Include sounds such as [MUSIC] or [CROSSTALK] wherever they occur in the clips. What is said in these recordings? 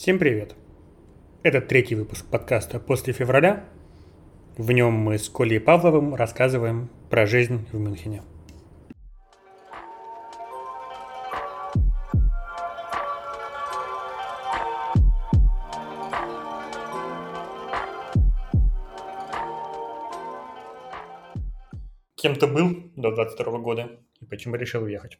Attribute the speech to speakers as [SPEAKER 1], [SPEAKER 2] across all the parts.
[SPEAKER 1] Всем привет! Это третий выпуск подкаста «После февраля». В нем мы с Колей Павловым рассказываем про жизнь в Мюнхене. Кем ты был до 22 года и почему решил уехать?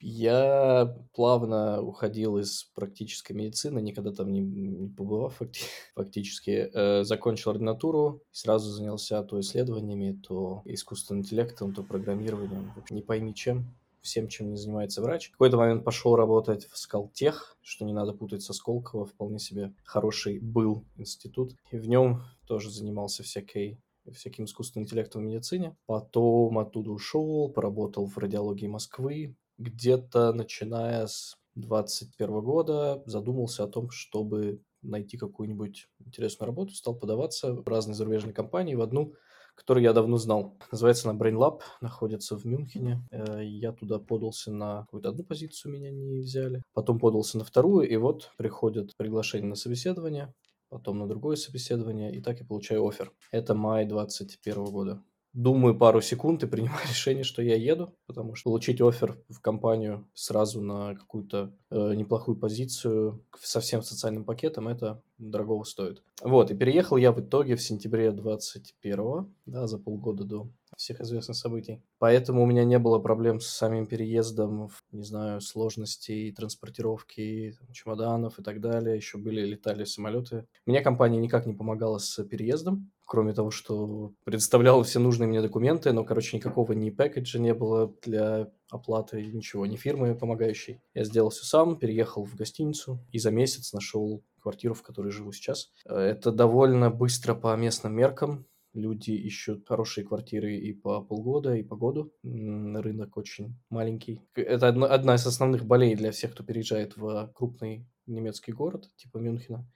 [SPEAKER 2] Я плавно уходил из практической медицины, никогда там не, не побывав факти- [LAUGHS] фактически. Э, закончил ординатуру, сразу занялся то исследованиями, то искусственным интеллектом, то программированием. Не пойми чем, всем, чем не занимается врач. В какой-то момент пошел работать в Скалтех, что не надо путать со Сколково, вполне себе хороший был институт. И в нем тоже занимался всякой всяким искусственным интеллектом в медицине. Потом оттуда ушел, поработал в радиологии Москвы, где-то начиная с 21 года задумался о том, чтобы найти какую-нибудь интересную работу, стал подаваться в разные зарубежные компании, в одну, которую я давно знал. Называется она BrainLab, находится в Мюнхене. Э, я туда подался на какую-то одну позицию, меня не взяли. Потом подался на вторую, и вот приходит приглашение на собеседование, потом на другое собеседование, и так я получаю офер. Это май 21 года думаю пару секунд и принимаю [LAUGHS] решение, что я еду, потому что получить офер в компанию сразу на какую-то э, неплохую позицию со всем социальным пакетом, это дорого стоит. Вот, и переехал я в итоге в сентябре 21 да, за полгода до всех известных событий. Поэтому у меня не было проблем с самим переездом, не знаю, сложностей транспортировки чемоданов и так далее. Еще были, летали самолеты. Мне компания никак не помогала с переездом, кроме того, что предоставляла все нужные мне документы, но, короче, никакого ни пэкэджа не было для оплаты, ничего, ни фирмы помогающей. Я сделал все сам, переехал в гостиницу и за месяц нашел квартиру, в которой живу сейчас. Это довольно быстро по местным меркам. Люди ищут хорошие квартиры и по полгода, и по году. Рынок очень маленький. Это одно, одна из основных болей для всех, кто переезжает в крупный немецкий город, типа Мюнхена,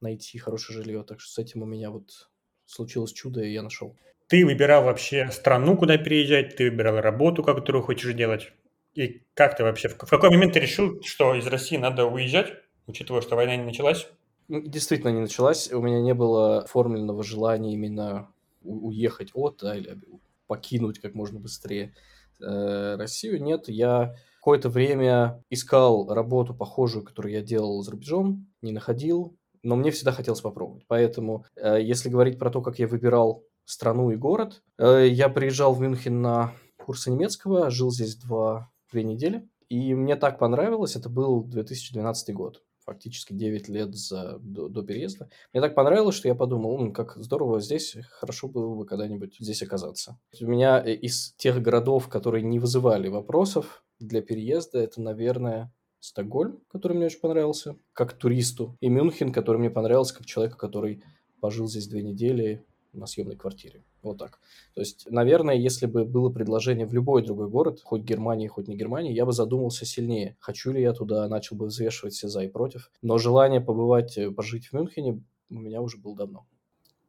[SPEAKER 2] найти хорошее жилье. Так что с этим у меня вот случилось чудо, и я нашел.
[SPEAKER 1] Ты выбирал вообще страну, куда переезжать, ты выбирал работу, которую хочешь делать. И как ты вообще, в какой момент ты решил, что из России надо уезжать, учитывая, что война не началась?
[SPEAKER 2] Ну, действительно не началась. У меня не было оформленного желания именно уехать от, да, или покинуть как можно быстрее э, Россию. Нет, я какое-то время искал работу похожую, которую я делал за рубежом, не находил, но мне всегда хотелось попробовать. Поэтому, э, если говорить про то, как я выбирал страну и город, э, я приезжал в Мюнхен на курсы немецкого, жил здесь два, две недели, и мне так понравилось, это был 2012 год фактически 9 лет за, до, до переезда. Мне так понравилось, что я подумал, как здорово здесь, хорошо было бы когда-нибудь здесь оказаться. У меня э, из тех городов, которые не вызывали вопросов для переезда, это, наверное, Стокгольм, который мне очень понравился, как туристу, и Мюнхен, который мне понравился как человека, который пожил здесь две недели на съемной квартире. Вот так. То есть, наверное, если бы было предложение в любой другой город, хоть Германии, хоть не Германии, я бы задумался сильнее. Хочу ли я туда, начал бы взвешивать все за и против. Но желание побывать, э, пожить в Мюнхене у меня уже было давно.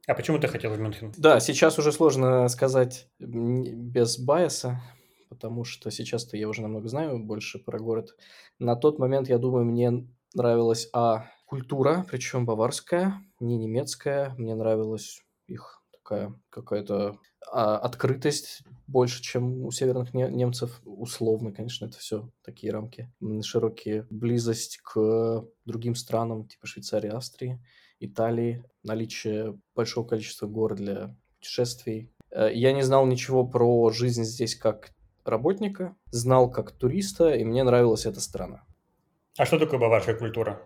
[SPEAKER 1] А почему ты хотел в Мюнхен?
[SPEAKER 2] Да, сейчас уже сложно сказать без байса, потому что сейчас-то я уже намного знаю больше про город. На тот момент, я думаю, мне нравилась, а, культура, причем баварская, не немецкая. Мне нравилась их такая какая-то а, открытость больше, чем у северных не- немцев. Условно, конечно, это все такие рамки широкие. Близость к другим странам, типа Швейцарии, Австрии, Италии. Наличие большого количества гор для путешествий. Э, я не знал ничего про жизнь здесь как работника, знал как туриста, и мне нравилась эта страна.
[SPEAKER 1] А что такое баварская культура?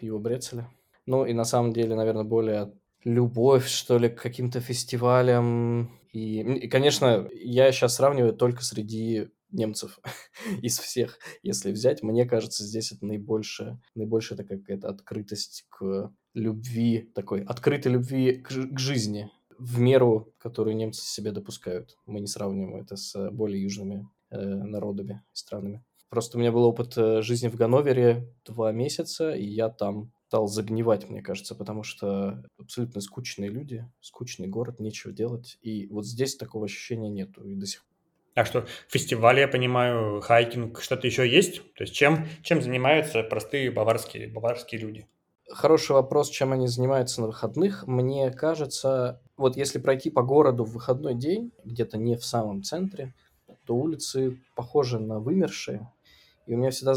[SPEAKER 2] Пиво Брецеля. Ну и на самом деле, наверное, более любовь, что ли, к каким-то фестивалям. И, и, конечно, я сейчас сравниваю только среди немцев [LAUGHS] из всех, если взять. Мне кажется, здесь это наибольшая, наибольшая такая какая-то открытость к любви, такой открытой любви к, к жизни в меру, которую немцы себе допускают. Мы не сравниваем это с более южными э, народами, странами. Просто у меня был опыт э, жизни в Ганновере два месяца, и я там стал загнивать, мне кажется, потому что абсолютно скучные люди, скучный город, нечего делать. И вот здесь такого ощущения нету и до сих пор.
[SPEAKER 1] А что, фестивали, я понимаю, хайкинг, что-то еще есть? То есть чем, чем занимаются простые баварские, баварские люди?
[SPEAKER 2] Хороший вопрос, чем они занимаются на выходных. Мне кажется, вот если пройти по городу в выходной день, где-то не в самом центре, то улицы похожи на вымершие. И у меня всегда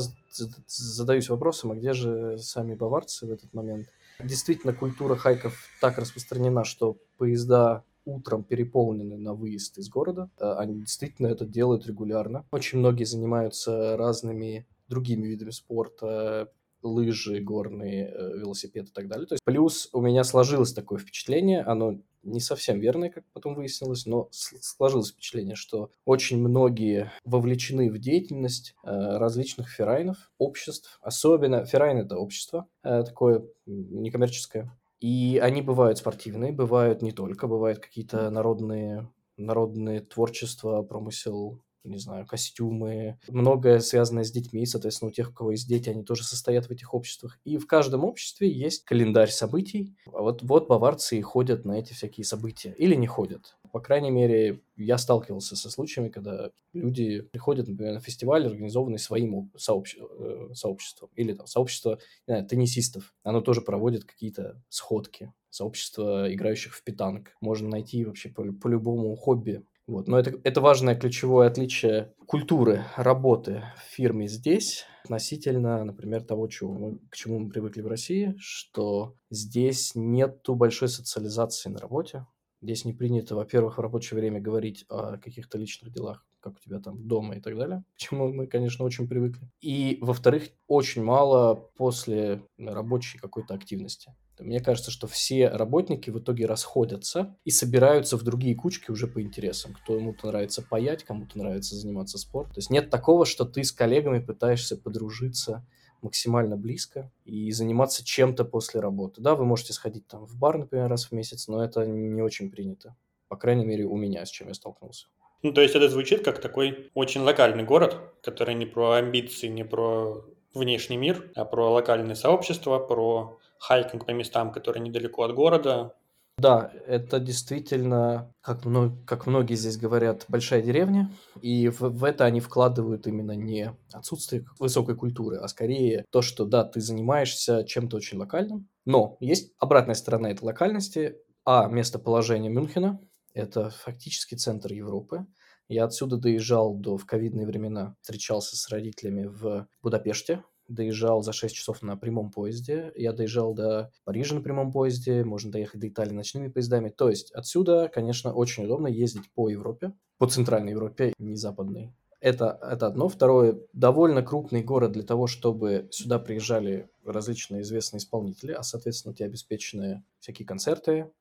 [SPEAKER 2] задаюсь вопросом, а где же сами баварцы в этот момент? Действительно, культура хайков так распространена, что поезда утром переполнены на выезд из города. Они действительно это делают регулярно. Очень многие занимаются разными другими видами спорта, лыжи, горные, э, велосипед и так далее. То есть плюс у меня сложилось такое впечатление, оно не совсем верное, как потом выяснилось, но сложилось впечатление, что очень многие вовлечены в деятельность э, различных ферайнов, обществ. Особенно ферайн – это общество э, такое некоммерческое. И они бывают спортивные, бывают не только, бывают какие-то народные, народные творчества, промысел не знаю, костюмы, многое связанное с детьми, соответственно, у тех, у кого есть дети, они тоже состоят в этих обществах. И в каждом обществе есть календарь событий. А вот, вот баварцы и ходят на эти всякие события. Или не ходят. По крайней мере, я сталкивался со случаями, когда люди приходят, например, на фестиваль, организованный своим сообщ... Э, сообществом. Или там сообщество не знаю, теннисистов. Оно тоже проводит какие-то сходки сообщество играющих в питанг. Можно найти вообще по, по любому хобби вот. Но это, это важное ключевое отличие культуры работы в фирме здесь относительно, например, того, чего мы, к чему мы привыкли в России, что здесь нету большой социализации на работе. Здесь не принято, во-первых, в рабочее время говорить о каких-то личных делах, как у тебя там дома и так далее, к чему мы, конечно, очень привыкли. И, во-вторых, очень мало после рабочей какой-то активности. Мне кажется, что все работники в итоге расходятся и собираются в другие кучки уже по интересам. Кому-то нравится паять, кому-то нравится заниматься спортом. То есть нет такого, что ты с коллегами пытаешься подружиться максимально близко и заниматься чем-то после работы. Да, вы можете сходить там в бар, например, раз в месяц, но это не очень принято. По крайней мере, у меня, с чем я столкнулся.
[SPEAKER 1] Ну, то есть это звучит как такой очень локальный город, который не про амбиции, не про внешний мир, а про локальное сообщество, про хайкинг по местам, которые недалеко от города.
[SPEAKER 2] Да, это действительно, как, много, как многие здесь говорят, большая деревня, и в, в это они вкладывают именно не отсутствие высокой культуры, а скорее то, что да, ты занимаешься чем-то очень локальным, но есть обратная сторона этой локальности, а местоположение Мюнхена, это фактически центр Европы, я отсюда доезжал до, в ковидные времена, встречался с родителями в Будапеште, доезжал за 6 часов на прямом поезде. Я доезжал до Парижа на прямом поезде, можно доехать до Италии ночными поездами. То есть отсюда, конечно, очень удобно ездить по Европе, по Центральной Европе, не западной. Это, это одно. Второе, довольно крупный город для того, чтобы сюда приезжали различные известные исполнители, а, соответственно, у тебя обеспечены всякие концерты,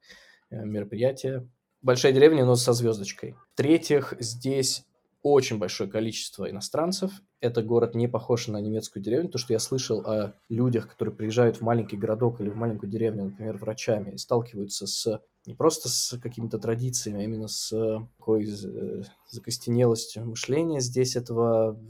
[SPEAKER 2] э, мероприятия. Большая деревня, но со звездочкой. В-третьих, здесь очень большое количество иностранцев. Это город не похож на немецкую деревню. То, что я слышал о людях, которые приезжают в маленький городок или в маленькую деревню, например, врачами, и сталкиваются с не просто с какими-то традициями, а именно с такой э, закостенелостью мышления. Здесь этого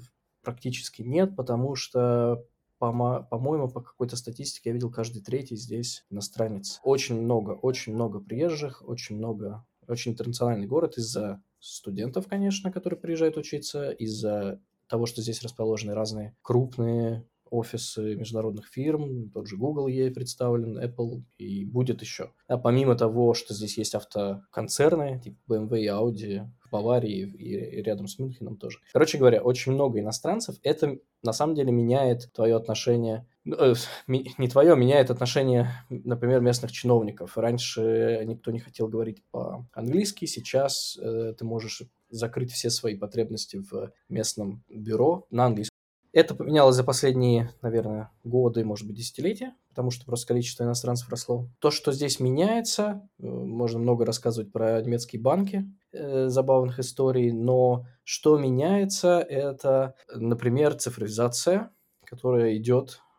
[SPEAKER 2] практически нет, потому что по- по-моему, по какой-то статистике я видел каждый третий здесь иностранец. Очень много, очень много приезжих, очень много, очень интернациональный город из-за студентов, конечно, которые приезжают учиться, из-за того, что здесь расположены разные крупные офисы международных фирм, тот же Google ей представлен, Apple и будет еще. А помимо того, что здесь есть автоконцерны, типа BMW и Audi, в Баварии и рядом с Мюнхеном тоже. Короче говоря, очень много иностранцев. Это на самом деле меняет твое отношение не твое, меняет отношение, например, местных чиновников. Раньше никто не хотел говорить по-английски, сейчас э, ты можешь закрыть все свои потребности в местном бюро на английском. Это поменялось за последние, наверное, годы, может быть, десятилетия, потому что просто количество иностранцев росло. То, что здесь меняется, э, можно много рассказывать про немецкие банки, э, забавных историй, но что меняется, это, например, цифровизация, которая идет э,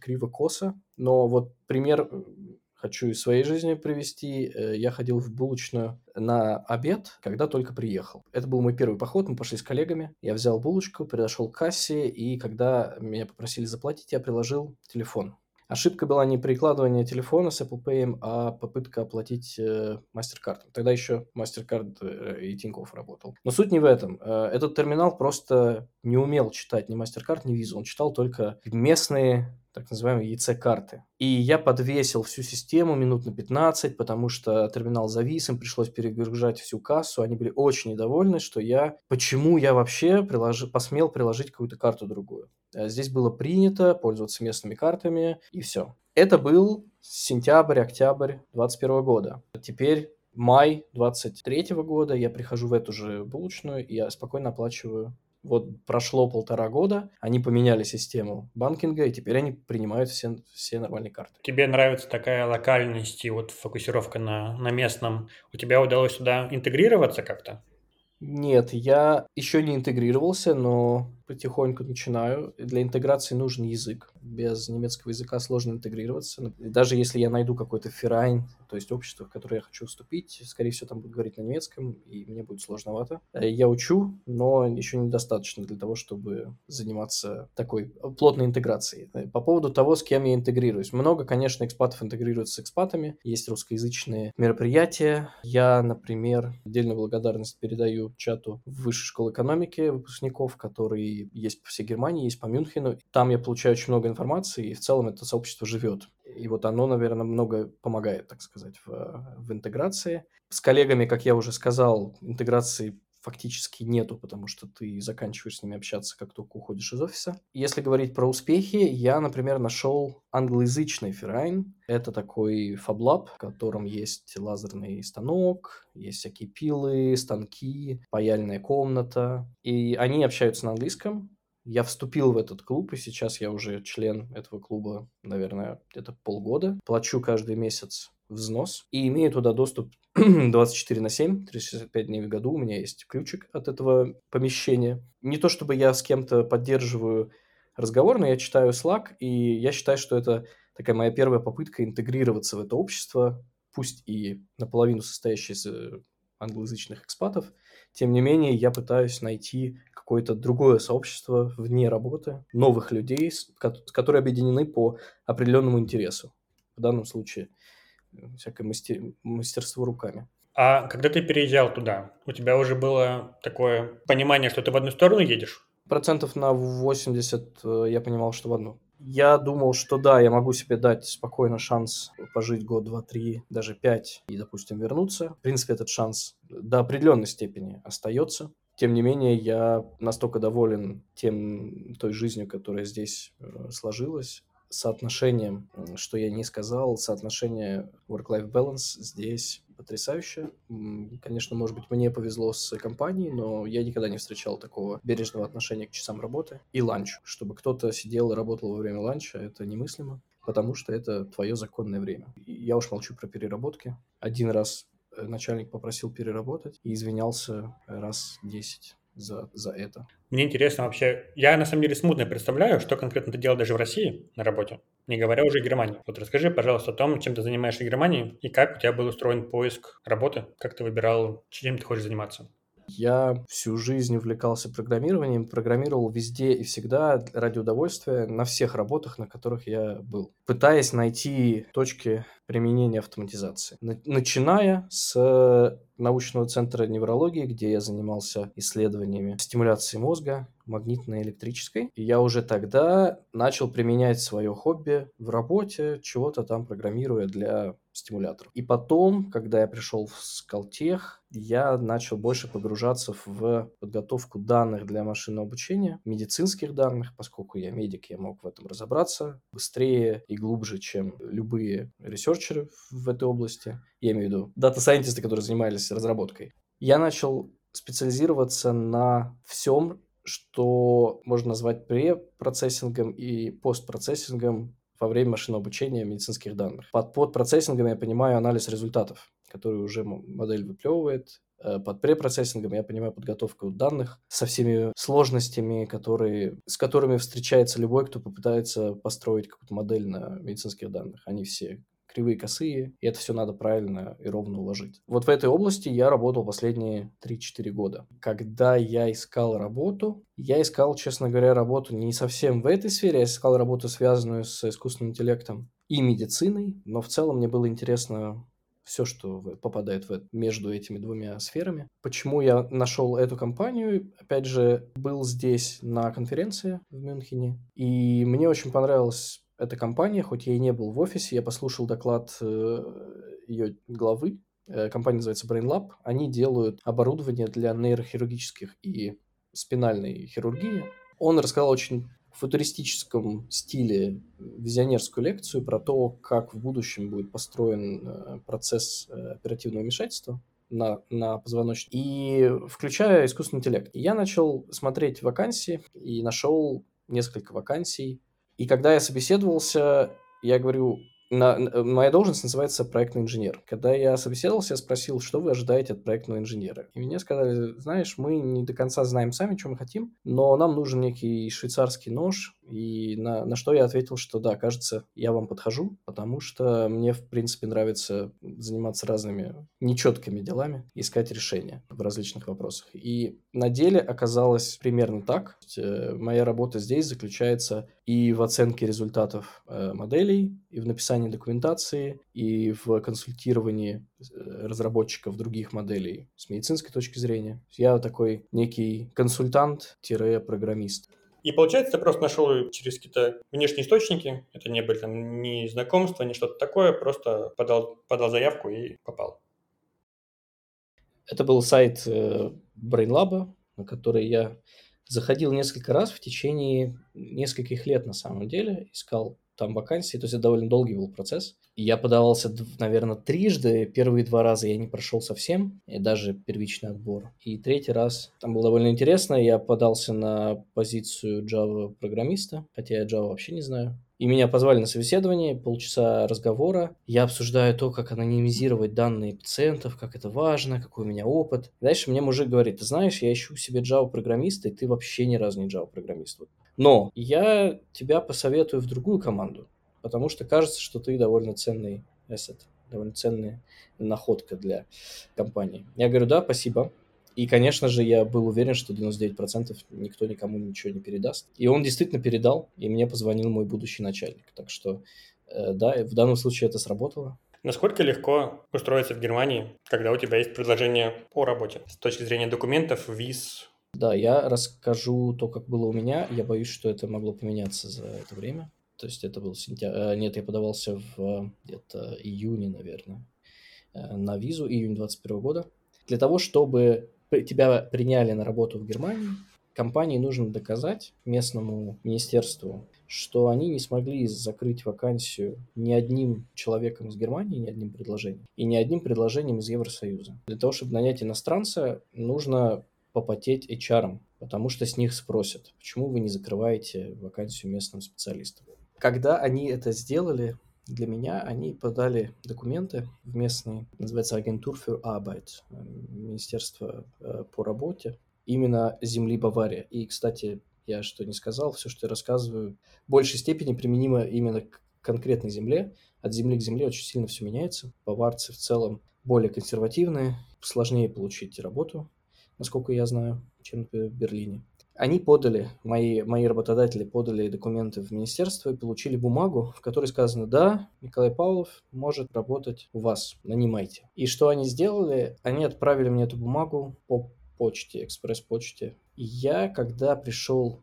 [SPEAKER 2] криво-косо. Но вот пример хочу из своей жизни привести. Э, я ходил в булочную на обед, когда только приехал. Это был мой первый поход, мы пошли с коллегами. Я взял булочку, подошел к кассе, и когда меня попросили заплатить, я приложил телефон. Ошибка была не прикладывание телефона с Apple Pay, а попытка оплатить э, MasterCard. Тогда еще MasterCard э, и Тинькофф работал. Но суть не в этом. Э, этот терминал просто не умел читать ни MasterCard, ни Visa. Он читал только местные так называемые EC-карты. И я подвесил всю систему минут на 15, потому что терминал завис, им пришлось перегружать всю кассу. Они были очень недовольны, что я... Почему я вообще приложи, посмел приложить какую-то карту другую? Э, здесь было принято пользоваться местными картами, и все. Это был сентябрь, октябрь 2021 года. Теперь май 23 года я прихожу в эту же булочную, и я спокойно оплачиваю вот прошло полтора года, они поменяли систему банкинга, и теперь они принимают все, все нормальные карты.
[SPEAKER 1] Тебе нравится такая локальность и вот фокусировка на, на местном. У тебя удалось туда интегрироваться как-то?
[SPEAKER 2] Нет, я еще не интегрировался, но потихоньку начинаю. Для интеграции нужен язык. Без немецкого языка сложно интегрироваться. Даже если я найду какой-то ферайн, то есть общество, в которое я хочу вступить, скорее всего, там будут говорить на немецком, и мне будет сложновато. Э, я учу, но еще недостаточно для того, чтобы заниматься такой плотной интеграцией. Э, по поводу того, с кем я интегрируюсь. Много, конечно, экспатов интегрируются с экспатами. Есть русскоязычные мероприятия. Я, например, отдельную благодарность передаю чату Высшей школы экономики выпускников, который есть по всей Германии, есть по Мюнхену. Там я получаю очень много информации, и в целом это сообщество живет. И вот оно, наверное, много помогает, так сказать, в, в интеграции. С коллегами, как я уже сказал, интеграции фактически нету, потому что ты заканчиваешь с ними общаться, как только уходишь из офиса. Если говорить про успехи, я, например, нашел англоязычный Verein. Это такой fablab, в котором есть лазерный станок, есть всякие пилы, станки, паяльная комната. И они общаются на английском, я вступил в этот клуб, и сейчас я уже член этого клуба, наверное, где-то полгода. Плачу каждый месяц взнос и имею туда доступ [CLEARS THROAT] 24 на 7, 365 дней в году. У меня есть ключик от этого помещения. Не то чтобы я с кем-то поддерживаю разговор, но я читаю Slack, и я считаю, что это такая моя первая попытка интегрироваться в это общество, пусть и наполовину состоящее из э, англоязычных экспатов. Тем не менее, я пытаюсь найти какое-то другое сообщество вне работы, новых людей, которые объединены по определенному интересу. В данном случае – всякое мастер, мастерство руками.
[SPEAKER 1] А когда ты переезжал туда, у тебя уже было такое понимание, что ты в одну сторону едешь?
[SPEAKER 2] Процентов на 80 э, я понимал, что в одну. Я думал, что да, я могу себе дать спокойно шанс пожить год, два, три, даже пять и, допустим, вернуться. В принципе, этот шанс до определенной степени остается. Тем не менее, я настолько доволен тем, той жизнью, которая здесь э, сложилась, соотношением, что я не сказал, соотношение work-life balance здесь потрясающе. Конечно, может быть, мне повезло с компанией, но я никогда не встречал такого бережного отношения к часам работы и ланч. Чтобы кто-то сидел и работал во время ланча, это немыслимо, потому что это твое законное время. Я уж молчу про переработки. Один раз начальник попросил переработать и извинялся раз десять за, за это.
[SPEAKER 1] Мне интересно вообще, я на самом деле смутно представляю, что конкретно ты делал даже в России на работе, не говоря уже о Германии. Вот расскажи, пожалуйста, о том, чем ты занимаешься в Германии и как у тебя был устроен поиск работы, как ты выбирал, чем ты хочешь заниматься.
[SPEAKER 2] Я всю жизнь увлекался программированием, программировал везде и всегда ради удовольствия на всех работах, на которых я был, пытаясь найти точки применения автоматизации. Начиная с научного центра неврологии, где я занимался исследованиями стимуляции мозга, магнитной электрической. И я уже тогда начал применять свое хобби в работе, чего-то там программируя для стимуляторов. И потом, когда я пришел в Скалтех, я начал больше погружаться в подготовку данных для машинного обучения, медицинских данных, поскольку я медик, я мог в этом разобраться быстрее и глубже, чем любые ресерчеры в этой области. Я имею в виду дата-сайентисты, которые занимались разработкой. Я начал специализироваться на всем, что можно назвать препроцессингом и постпроцессингом во время машинного обучения медицинских данных. Под, под постпроцессингом я понимаю анализ результатов, который уже модель выплевывает. Э, под препроцессингом я понимаю подготовку данных со всеми сложностями, которые, с которыми встречается любой, кто попытается построить какую-то модель на медицинских данных. Они все кривые, косые, и это все надо правильно и ровно уложить. Вот в этой области я работал последние 3-4 года. Когда я искал работу, я искал, честно говоря, работу не совсем в этой сфере, я искал работу, связанную с искусственным интеллектом и медициной, но в целом мне было интересно все, что попадает в, между этими двумя сферами. Почему я нашел эту компанию? Опять же, был здесь на конференции в Мюнхене, и мне очень понравилась эта компания, хоть я и не был в офисе, я послушал доклад э, ее главы, э, компания называется BrainLab, они делают оборудование для нейрохирургических и спинальной хирургии. Он рассказал очень футуристическом стиле визионерскую лекцию про то, как в будущем будет построен э, процесс оперативного вмешательства на, на позвоночник, и включая искусственный интеллект. Я начал смотреть вакансии и нашел несколько вакансий. И когда я собеседовался, я говорю, на, моя должность называется проектный инженер. Когда я собеседовался, я спросил, что вы ожидаете от проектного инженера. И мне сказали, знаешь, мы не до конца знаем сами, что мы хотим, но нам нужен некий швейцарский нож, и на, на что я ответил, что да, кажется, я вам подхожу, потому что мне, в принципе, нравится заниматься разными нечеткими делами, искать решения в различных вопросах. И на деле оказалось примерно так. Э, моя работа здесь заключается и в оценке результатов э, моделей, и в написании документации, и в консультировании э, разработчиков других моделей с медицинской точки зрения. Я такой некий консультант-программист.
[SPEAKER 1] И получается, ты просто нашел через какие-то внешние источники, это не были там ни знакомства, ни что-то такое, просто подал, подал заявку и попал.
[SPEAKER 2] Это был сайт э, BrainLab, на который я заходил несколько раз в течение нескольких лет на самом деле, искал там вакансии, то есть это довольно долгий был процесс. Я подавался, наверное, трижды. Первые два раза я не прошел совсем, и даже первичный отбор. И третий раз, там было довольно интересно, я подался на позицию Java программиста, хотя я Java вообще не знаю. И меня позвали на собеседование, полчаса разговора. Я обсуждаю то, как анонимизировать данные пациентов, как это важно, какой у меня опыт. Дальше мне мужик говорит, ты знаешь, я ищу себе Java-программиста, и ты вообще ни разу не Java-программист. Но я тебя посоветую в другую команду потому что кажется, что ты довольно ценный asset, довольно ценная находка для компании. Я говорю, да, спасибо. И, конечно же, я был уверен, что 99% никто никому ничего не передаст. И он действительно передал, и мне позвонил мой будущий начальник. Так что, э, да, в данном случае это сработало.
[SPEAKER 1] Насколько легко устроиться в Германии, когда у тебя есть предложение о работе с точки зрения документов, виз?
[SPEAKER 2] Да, я расскажу то, как было у меня. Я боюсь, что это могло поменяться за это время. То есть это был сентябрь. Э, нет, я подавался в где-то июне, наверное, э, на визу, июнь 21 года. Для того, чтобы тебя приняли на работу в Германии, компании нужно доказать местному министерству, что они не смогли закрыть вакансию ни одним человеком из Германии, ни одним предложением, и ни одним предложением из Евросоюза. Для того, чтобы нанять иностранца, нужно попотеть HR, потому что с них спросят, почему вы не закрываете вакансию местным специалистам. Когда они это сделали, для меня они подали документы в местный, называется Агентур für Arbeit, Министерство э, по работе, именно земли Бавария. И, кстати, я что не сказал, все, что я рассказываю, в большей степени применимо именно к конкретной земле. От земли к земле очень сильно все меняется. Баварцы в целом более консервативные, сложнее получить работу, насколько я знаю, чем в Берлине. Они подали, мои, мои работодатели подали документы в министерство и получили бумагу, в которой сказано, да, Николай Павлов может работать у вас, нанимайте. И что они сделали? Они отправили мне эту бумагу по почте, экспресс-почте. И я, когда пришел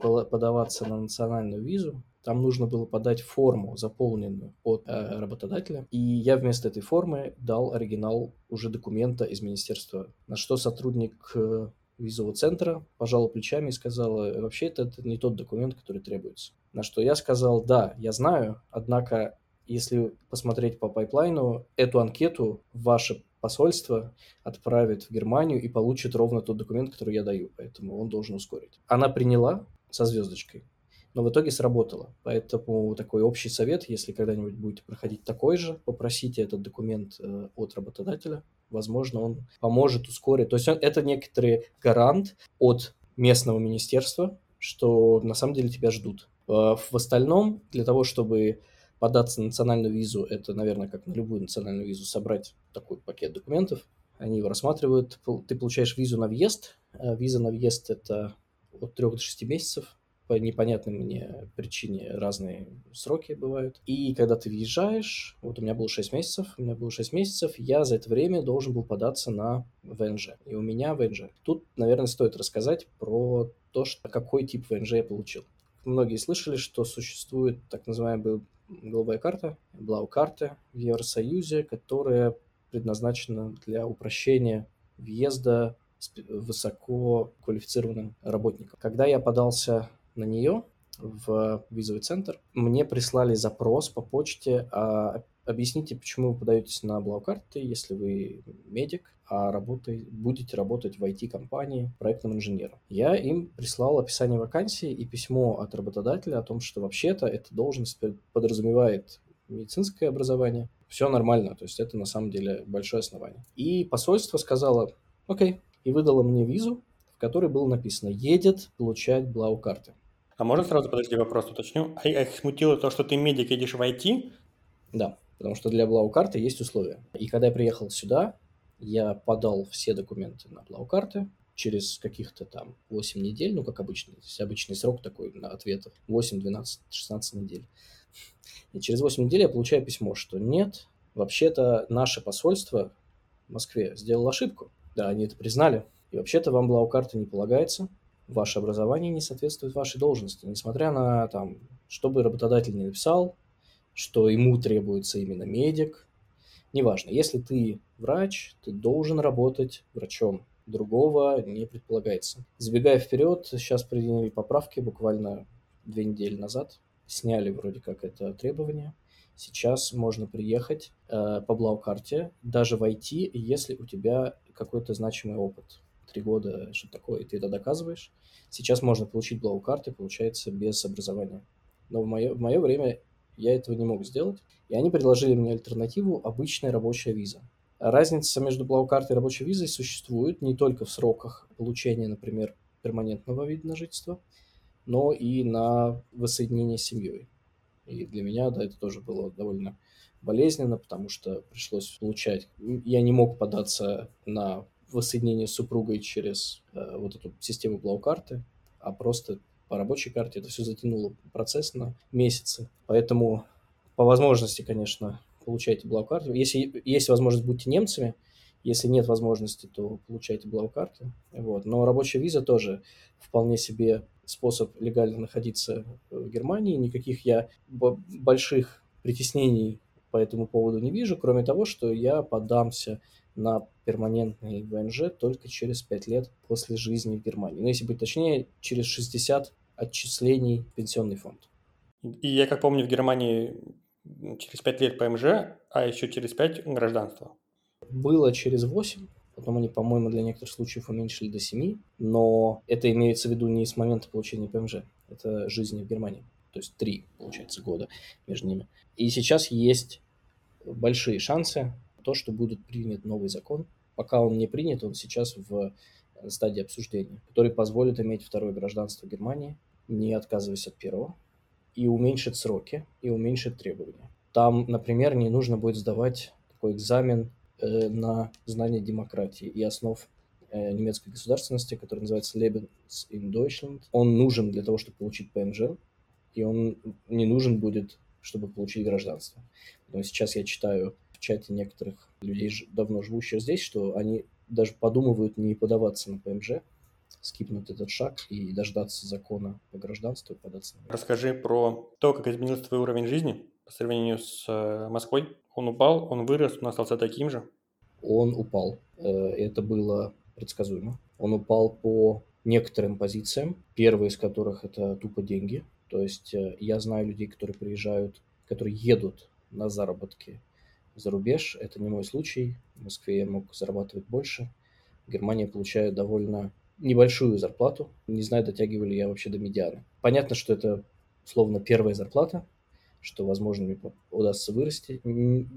[SPEAKER 2] подаваться на национальную визу, там нужно было подать форму, заполненную от э, работодателя. И я вместо этой формы дал оригинал уже документа из министерства, на что сотрудник э, визового центра, пожала плечами и сказала, вообще это, это не тот документ, который требуется. На что я сказал, да, я знаю, однако если посмотреть по пайплайну, эту анкету ваше посольство отправит в Германию и получит ровно тот документ, который я даю, поэтому он должен ускорить. Она приняла со звездочкой, но в итоге сработало. Поэтому такой общий совет, если когда-нибудь будете проходить такой же, попросите этот документ э, от работодателя, возможно, он поможет ускорить. То есть он, это некоторый гарант от местного министерства, что на самом деле тебя ждут. Э, в остальном, для того, чтобы податься на национальную визу, это, наверное, как на любую национальную визу, собрать такой пакет документов. Они его рассматривают. Ты получаешь визу на въезд. Э, виза на въезд – это от 3 до 6 месяцев по непонятной мне причине разные сроки бывают. И когда ты въезжаешь, вот у меня было 6 месяцев, у меня было 6 месяцев, я за это время должен был податься на ВНЖ. И у меня ВНЖ. Тут, наверное, стоит рассказать про то, что, какой тип ВНЖ я получил. Многие слышали, что существует так называемая голубая карта, блау-карта в Евросоюзе, которая предназначена для упрощения въезда высоко квалифицированным работникам. Когда я подался на нее в визовый центр. Мне прислали запрос по почте, а объясните, почему вы подаетесь на блокарты, если вы медик, а работай, будете работать в IT-компании проектным инженером. Я им прислал описание вакансии и письмо от работодателя о том, что вообще-то эта должность подразумевает медицинское образование. Все нормально, то есть это на самом деле большое основание. И посольство сказало, окей, и выдало мне визу, в которой было написано «едет получать блау-карты».
[SPEAKER 1] А можно сразу, подожди, вопрос уточню? А их смутило то, что ты медик, едешь в IT?
[SPEAKER 2] Да, потому что для блау-карты есть условия. И когда я приехал сюда, я подал все документы на блау-карты, через каких-то там 8 недель, ну, как обычно, есть обычный срок такой на ответов, 8, 12, 16 недель. И через 8 недель я получаю письмо, что нет, вообще-то наше посольство в Москве сделало ошибку. Да, они это признали. И вообще-то вам блау-карта не полагается, ваше образование не соответствует вашей должности, несмотря на там, что бы работодатель не написал, что ему требуется именно медик, неважно. Если ты врач, ты должен работать врачом. Другого не предполагается. Забегая вперед, сейчас приняли поправки буквально две недели назад. Сняли вроде как это требование. Сейчас можно приехать э, по блау-карте, даже войти, если у тебя какой-то значимый опыт три года, что такое, и ты это доказываешь. Сейчас можно получить блоу-карты, получается, без образования. Но в мое, в мое время я этого не мог сделать. И они предложили мне альтернативу – обычная рабочая виза. Разница между блоу-картой и рабочей визой существует не только в сроках получения, например, перманентного вида на жительство, но и на воссоединение с семьей. И для меня, да, это тоже было довольно болезненно, потому что пришлось получать... Я не мог податься на воссоединение с супругой через э, вот эту систему блау-карты, а просто по рабочей карте это все затянуло процесс на месяцы. Поэтому по возможности, конечно, получайте блау-карту. Если есть возможность, будьте немцами. Если нет возможности, то получайте блау-карты. Вот. Но рабочая виза тоже вполне себе способ легально находиться в Германии. Никаких я больших притеснений по этому поводу не вижу, кроме того, что я подамся на перманентный ВНЖ только через 5 лет после жизни в Германии. Ну, если быть точнее, через 60 отчислений в пенсионный фонд.
[SPEAKER 1] И я как помню, в Германии через 5 лет ПМЖ, а еще через 5 гражданство.
[SPEAKER 2] Было через 8, потом они, по-моему, для некоторых случаев уменьшили до 7, но это имеется в виду не с момента получения ПМЖ, это жизни в Германии. То есть 3, получается, года между ними. И сейчас есть большие шансы то, что будет принят новый закон. Пока он не принят, он сейчас в э, стадии обсуждения, который позволит иметь второе гражданство Германии, не отказываясь от первого, и уменьшит сроки, и уменьшит требования. Там, например, не нужно будет сдавать такой экзамен э, на знание демократии и основ э, немецкой государственности, который называется Lebens in Deutschland. Он нужен для того, чтобы получить ПМЖ, и он не нужен будет, чтобы получить гражданство. Но сейчас я читаю в чате некоторых людей, давно живущих здесь, что они даже подумывают не подаваться на ПМЖ, скипнуть этот шаг и дождаться закона по гражданству и податься
[SPEAKER 1] Расскажи про то, как изменился твой уровень жизни по сравнению с э, Москвой. Он упал, он вырос, он остался таким же?
[SPEAKER 2] Он упал. Э, это было предсказуемо. Он упал по некоторым позициям, первые из которых это тупо деньги. То есть э, я знаю людей, которые приезжают, которые едут на заработки за рубеж. Это не мой случай. В Москве я мог зарабатывать больше. В Германии получаю довольно небольшую зарплату. Не знаю, дотягивали я вообще до медианы. Понятно, что это словно первая зарплата, что, возможно, мне удастся вырасти.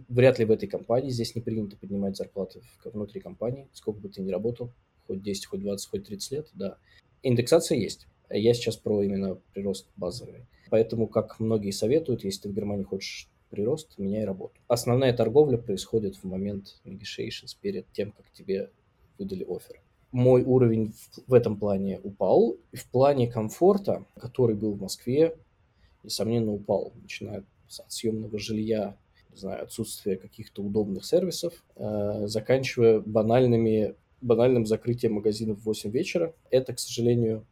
[SPEAKER 2] Вряд ли в этой компании. Здесь не принято поднимать зарплаты внутри компании, сколько бы ты ни работал, хоть 10, хоть 20, хоть 30 лет, да. Индексация есть. Я сейчас про именно прирост базовый. Поэтому, как многие советуют, если ты в Германии хочешь прирост, меняй работу. Основная торговля происходит в момент negotiations перед тем, как тебе выдали офер. Мой уровень в этом плане упал. И в плане комфорта, который был в Москве, несомненно, упал. Начиная от съемного жилья, не знаю, отсутствия каких-то удобных сервисов, э, заканчивая банальными, банальным закрытием магазинов в 8 вечера. Это, к сожалению,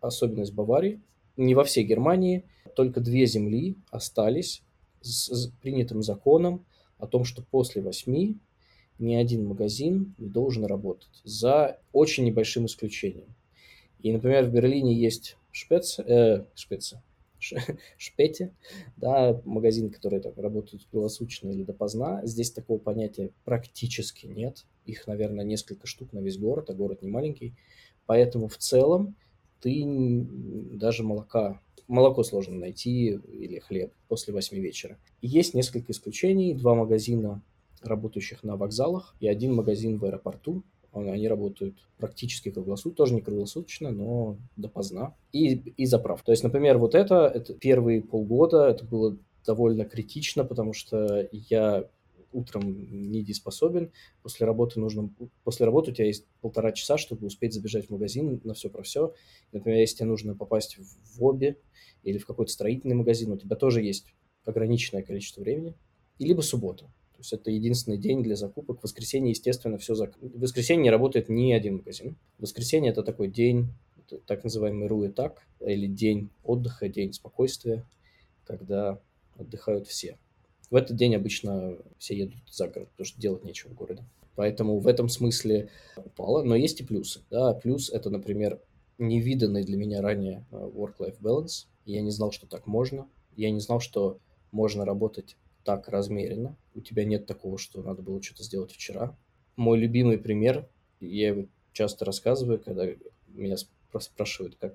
[SPEAKER 2] особенность Баварии. Не во всей Германии, только две земли остались с принятым законом о том, что после восьми ни один магазин не должен работать, за очень небольшим исключением. И, например, в Берлине есть Шпец, э, Шпеце, [LAUGHS] Шпете, да, магазин, который там работает круглосуточно или допоздна. Здесь такого понятия практически нет. Их, наверное, несколько штук на весь город, а город не маленький. Поэтому в целом ты даже молока, молоко сложно найти или хлеб после 8 вечера. Есть несколько исключений. Два магазина, работающих на вокзалах, и один магазин в аэропорту. Они работают практически круглосуточно, тоже не круглосуточно, но допоздна. И, и заправ. То есть, например, вот это, это первые полгода, это было довольно критично, потому что я утром недееспособен, после работы нужно, после работы у тебя есть полтора часа, чтобы успеть забежать в магазин на все про все. Например, если тебе нужно попасть в обе или в какой-то строительный магазин, у тебя тоже есть ограниченное количество времени, и либо суббота. То есть это единственный день для закупок. В воскресенье, естественно, все зак... В воскресенье не работает ни один магазин. В воскресенье это такой день, так называемый руи так, или день отдыха, день спокойствия, когда отдыхают все. В этот день обычно все едут за город, потому что делать нечего в городе. Поэтому в этом смысле упало. Но есть и плюсы. Да? Плюс это, например, невиданный для меня ранее э, work-life balance. Я не знал, что так можно. Я не знал, что можно работать так размеренно. У тебя нет такого, что надо было что-то сделать вчера. Мой любимый пример, я его часто рассказываю, когда меня спрашивают, как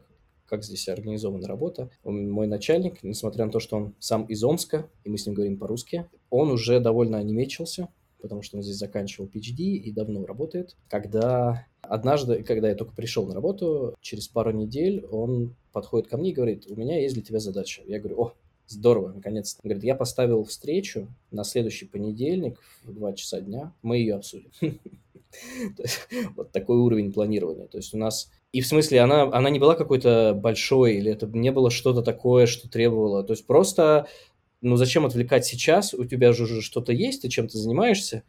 [SPEAKER 2] как здесь организована работа. Мой начальник, несмотря на то, что он сам из Омска, и мы с ним говорим по-русски, он уже довольно онемечился, потому что он здесь заканчивал PhD и давно работает. Когда однажды, когда я только пришел на работу, через пару недель он подходит ко мне и говорит, у меня есть для тебя задача. Я говорю, о, Здорово, наконец-то. Он говорит, я поставил встречу на следующий понедельник в 2 часа дня, мы ее обсудим. [LAUGHS] [LAUGHS] Вот такой уровень планирования. То есть у нас и в смысле, она, она не была какой-то большой, или это не было что-то такое, что требовало. То есть просто, ну зачем отвлекать сейчас, у тебя же уже что-то есть, ты чем-то занимаешься.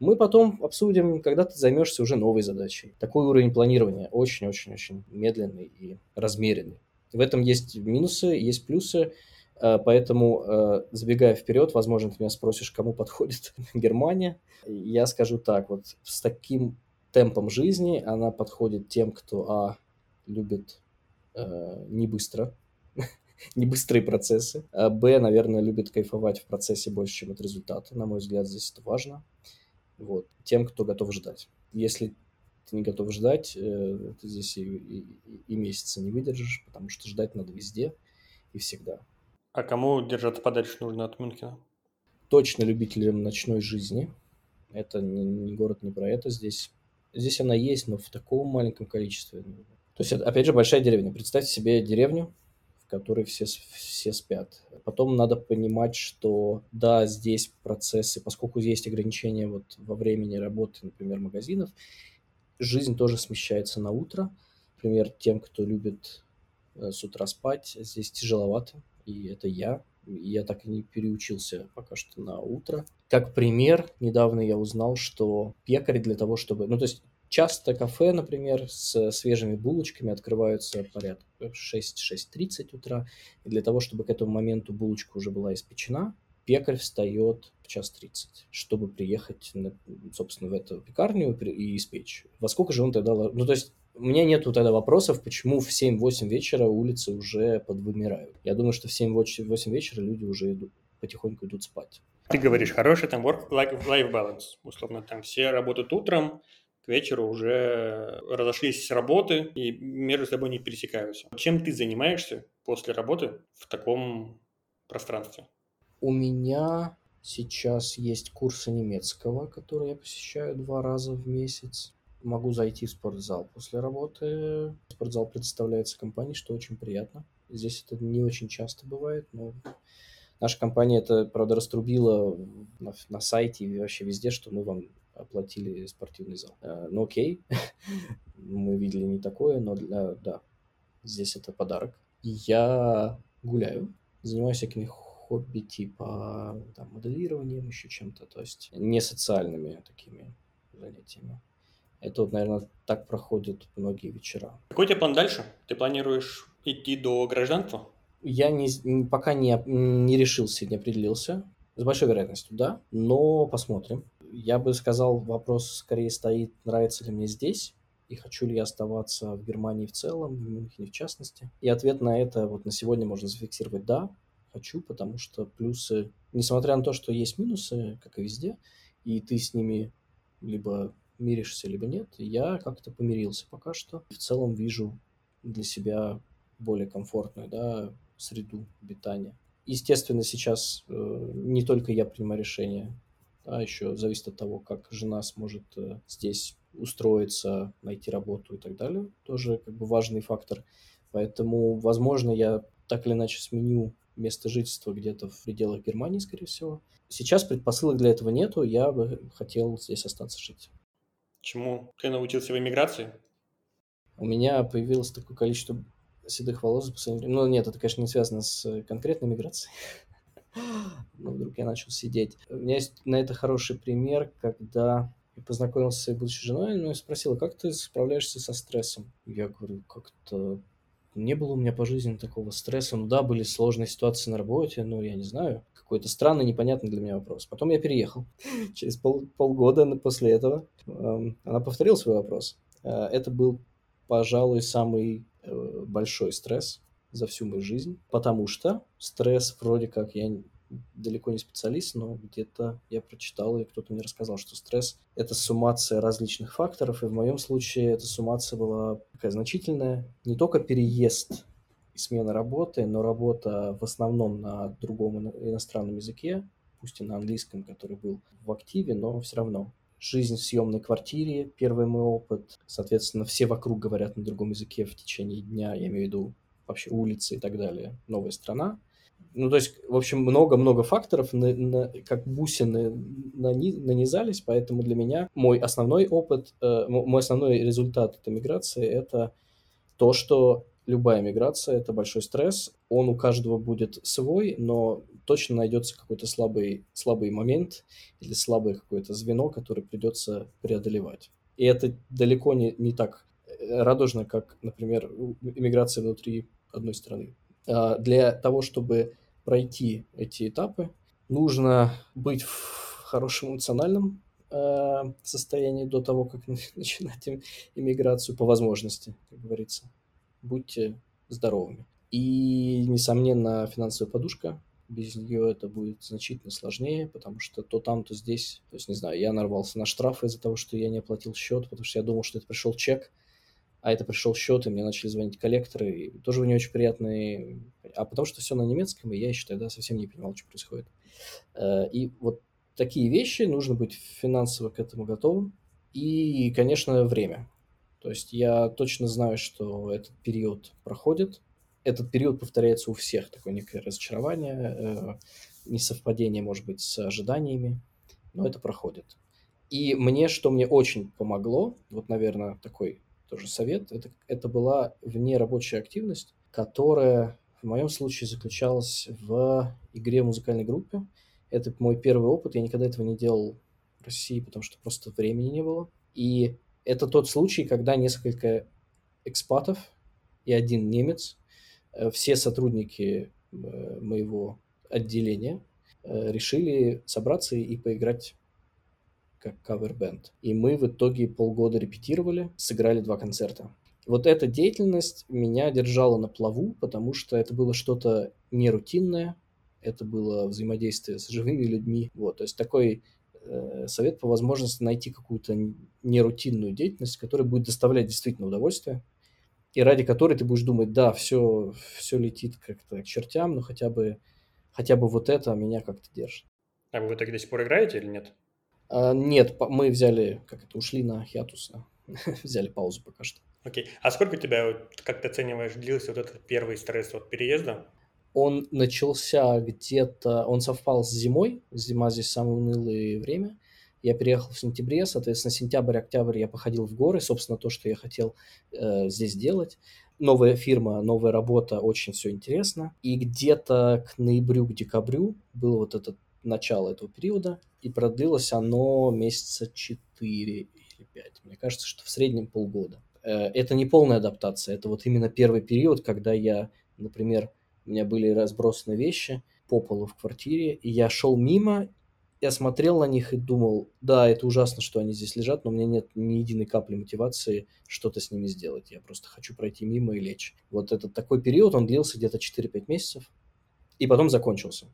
[SPEAKER 2] Мы потом обсудим, когда ты займешься уже новой задачей. Такой уровень планирования очень-очень-очень медленный и размеренный. В этом есть минусы, есть плюсы. Э, поэтому, э, забегая вперед, возможно, ты меня спросишь, кому подходит [LAUGHS] Германия. Я скажу так, вот с таким темпом жизни она подходит тем, кто, а, любит э, не быстро, [LAUGHS] не быстрые процессы, а, б, наверное, любит кайфовать в процессе больше, чем от результата. На мой взгляд, здесь это важно. Вот. Тем, кто готов ждать. Если ты не готов ждать, э, ты здесь и, и, и месяца не выдержишь, потому что ждать надо везде и всегда.
[SPEAKER 1] А кому держаться подальше нужно от Мюнхена?
[SPEAKER 2] Точно любителям ночной жизни. Это не, не город не про это. Здесь Здесь она есть, но в таком маленьком количестве. То есть, опять же, большая деревня. Представьте себе деревню, в которой все, все спят. Потом надо понимать, что да, здесь процессы, поскольку есть ограничения вот во времени работы, например, магазинов, жизнь тоже смещается на утро. Например, тем, кто любит э, с утра спать, здесь тяжеловато, и это я. Я так и не переучился пока что на утро. Как пример, недавно я узнал, что пекарь для того, чтобы... Ну, то есть часто кафе, например, с свежими булочками открываются порядка 6-6.30 утра. И для того, чтобы к этому моменту булочка уже была испечена, пекарь встает в час 30, чтобы приехать, собственно, в эту пекарню и испечь. Во сколько же он тогда... Ну, то есть у меня нету тогда вопросов, почему в 7-8 вечера улицы уже подвымирают. Я думаю, что в 7-8 вечера люди уже идут, потихоньку идут спать.
[SPEAKER 1] Ты говоришь, хороший там work-life balance. Условно, там все работают утром, к вечеру уже разошлись с работы и между собой не пересекаются. Чем ты занимаешься после работы в таком пространстве?
[SPEAKER 2] У меня сейчас есть курсы немецкого, которые я посещаю два раза в месяц могу зайти в спортзал после работы. Спортзал представляется компанией, что очень приятно. Здесь это не очень часто бывает, но наша компания это, правда, раструбила на, на сайте и вообще везде, что мы вам оплатили спортивный зал. Э, ну окей, [LAUGHS] мы видели не такое, но для, да, здесь это подарок. Я гуляю, занимаюсь всякими хобби типа там, моделированием, еще чем-то, то есть не социальными такими занятиями. Это вот, наверное, так проходят многие вечера.
[SPEAKER 1] Какой у тебя план дальше? Ты планируешь идти до гражданства?
[SPEAKER 2] Я не, пока не, не решился, не определился. С большой вероятностью, да, но посмотрим. Я бы сказал, вопрос скорее стоит, нравится ли мне здесь, и хочу ли я оставаться в Германии в целом, в Мюнхене в частности. И ответ на это вот на сегодня можно зафиксировать «да», хочу, потому что плюсы, несмотря на то, что есть минусы, как и везде, и ты с ними либо миришься, либо нет, я как-то помирился пока что. В целом вижу для себя более комфортную да, среду обитания. Естественно, сейчас э, не только я принимаю решения, а еще зависит от того, как жена сможет э, здесь устроиться, найти работу и так далее. Тоже как бы важный фактор. Поэтому, возможно, я так или иначе сменю место жительства где-то в пределах Германии, скорее всего. Сейчас предпосылок для этого нету, я бы хотел здесь остаться жить.
[SPEAKER 1] Чему ты научился в эмиграции?
[SPEAKER 2] У меня появилось такое количество седых волос за последнее время. Ну, нет, это, конечно, не связано с конкретной миграцией. [LAUGHS] Но вдруг я начал сидеть. У меня есть на это хороший пример, когда я познакомился с своей будущей женой, ну, и спросила, как ты справляешься со стрессом? Я говорю, как-то не было у меня по жизни такого стресса. Ну да, были сложные ситуации на работе, но я не знаю. Какой-то странный, непонятный для меня вопрос. Потом я переехал. [LAUGHS] Через пол, полгода после этого эм, она повторила свой вопрос. Э, это был, пожалуй, самый э, большой стресс за всю мою жизнь, потому что стресс вроде как я далеко не специалист, но где-то я прочитал, и кто-то мне рассказал, что стресс – это суммация различных факторов, и в моем случае эта суммация была такая значительная. Не только переезд и смена работы, но работа в основном на другом иностранном языке, пусть и на английском, который был в активе, но все равно. Жизнь в съемной квартире, первый мой опыт. Соответственно, все вокруг говорят на другом языке в течение дня, я имею в виду вообще улицы и так далее. Новая страна. Ну, то есть, в общем, много-много факторов, на, на, как бусины нани, нанизались, поэтому для меня мой основной опыт, э, мой основной результат этой миграции – это то, что любая миграция – это большой стресс, он у каждого будет свой, но точно найдется какой-то слабый, слабый момент или слабое какое-то звено, которое придется преодолевать. И это далеко не, не так э, радужно, как, например, иммиграция внутри одной страны. А, для того, чтобы пройти эти этапы, нужно быть в хорошем эмоциональном а, состоянии до того, как [LAUGHS] начинать иммиграцию по возможности, как говорится. Будьте здоровыми. И, несомненно, финансовая подушка. Без нее это будет значительно сложнее, потому что то там, то здесь. То есть, не знаю, я нарвался на штрафы из-за того, что я не оплатил счет, потому что я думал, что это пришел чек, а это пришел счет, и мне начали звонить коллекторы, и тоже не очень приятные, а потому что все на немецком, и я еще тогда совсем не понимал, что происходит. Э, и вот такие вещи, нужно быть финансово к этому готовым, и, конечно, время. То есть я точно знаю, что этот период проходит, этот период повторяется у всех, такое некое разочарование, э, несовпадение, может быть, с ожиданиями, но это проходит. И мне, что мне очень помогло, вот, наверное, такой тоже совет, это, это была внерабочая активность, которая в моем случае заключалась в игре в музыкальной группе. Это мой первый опыт, я никогда этого не делал в России, потому что просто времени не было. И это тот случай, когда несколько экспатов и один немец, э, все сотрудники э, моего отделения э, решили собраться и поиграть как кавер-бенд. И мы в итоге полгода репетировали, сыграли два концерта. Вот эта деятельность меня держала на плаву, потому что это было что-то нерутинное, это было взаимодействие с живыми людьми. Вот, то есть такой э, совет по возможности найти какую-то нерутинную деятельность, которая будет доставлять действительно удовольствие, и ради которой ты будешь думать, да, все, все летит как-то к чертям, но хотя бы, хотя бы вот это меня как-то держит.
[SPEAKER 1] А вы итоге до сих пор играете или нет?
[SPEAKER 2] А, нет, мы взяли, как это, ушли на хиатус, [LAUGHS] взяли паузу пока что.
[SPEAKER 1] Окей. А сколько у тебя, как ты оцениваешь, длился вот этот первый стресс от переезда?
[SPEAKER 2] Он начался где-то, он совпал с зимой, зима здесь самое унылое время. Я переехал в сентябре, соответственно, сентябрь-октябрь я походил в горы, собственно, то, что я хотел э, здесь делать. Новая фирма, новая работа, очень все интересно. И где-то к ноябрю, к декабрю было вот это начало этого периода, и продлилось оно месяца 4 или 5. Мне кажется, что в среднем полгода. Э, это не полная адаптация, это вот именно первый период, когда я, например, у меня были разбросаны вещи по полу в квартире, и я шел мимо, я смотрел на них и думал, да, это ужасно, что они здесь лежат, но у меня нет ни единой капли мотивации что-то с ними сделать. Я просто хочу пройти мимо и лечь. Вот этот такой период, он длился где-то 4-5 месяцев, и потом закончился.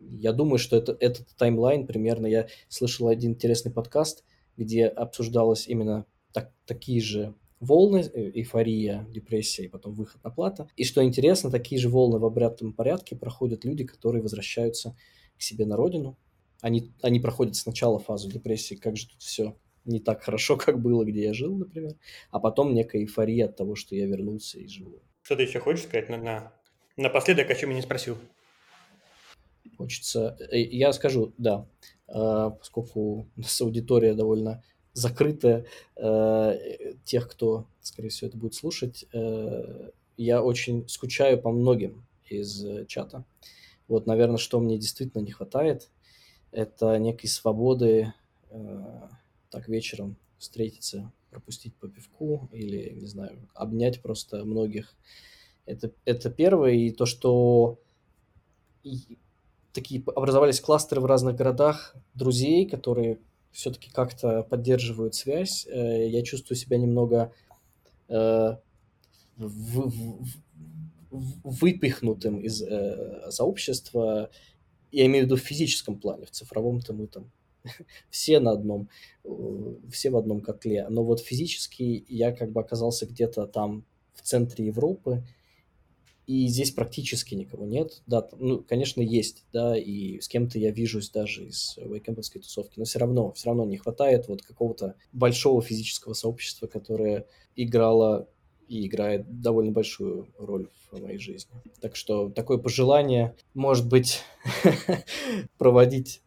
[SPEAKER 2] Я думаю, что это, этот таймлайн примерно... Я слышал один интересный подкаст, где обсуждалось именно так, такие же волны, э, эйфория, депрессия и потом выход на плата. И что интересно, такие же волны в обрядном порядке проходят люди, которые возвращаются к себе на родину. Они, они проходят сначала фазу депрессии, как же тут все не так хорошо, [LAUGHS] как было, где я жил, например, а потом некая эйфория от того, что я вернулся и живу.
[SPEAKER 1] Что ты еще хочешь сказать на, на... напоследок, о чем я не спросил?
[SPEAKER 2] Хочется... Э, я скажу, да, а, поскольку у нас аудитория довольно закрытая, э, тех, кто, скорее всего, это будет слушать, э, я очень скучаю по многим из чата. Вот, наверное, что мне действительно не хватает, это некой свободы так вечером встретиться, пропустить по пивку или, не знаю, обнять просто многих. Это, это первое. И то, что такие образовались кластеры в разных городах друзей, которые все-таки как-то поддерживают связь. Э, я чувствую себя немного э, в, в, выпихнутым из э, сообщества. Я имею в виду в физическом плане, в цифровом-то мы там [LAUGHS] все на одном, все в одном котле. Но вот физически я как бы оказался где-то там в центре Европы, и здесь практически никого нет. Да, ну, конечно, есть, да, и с кем-то я вижусь даже из вейкэмповской тусовки, но все равно, все равно не хватает вот какого-то большого физического сообщества, которое играло и играет довольно большую роль в моей жизни. Так что такое пожелание, может быть, [LAUGHS] проводить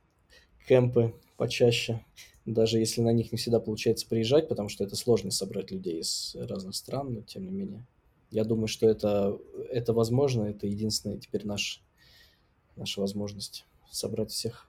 [SPEAKER 2] кемпы почаще, даже если на них не всегда получается приезжать, потому что это сложно собрать людей из разных стран, но тем не менее я думаю, что это, это возможно, это единственная теперь наш, наша возможность собрать всех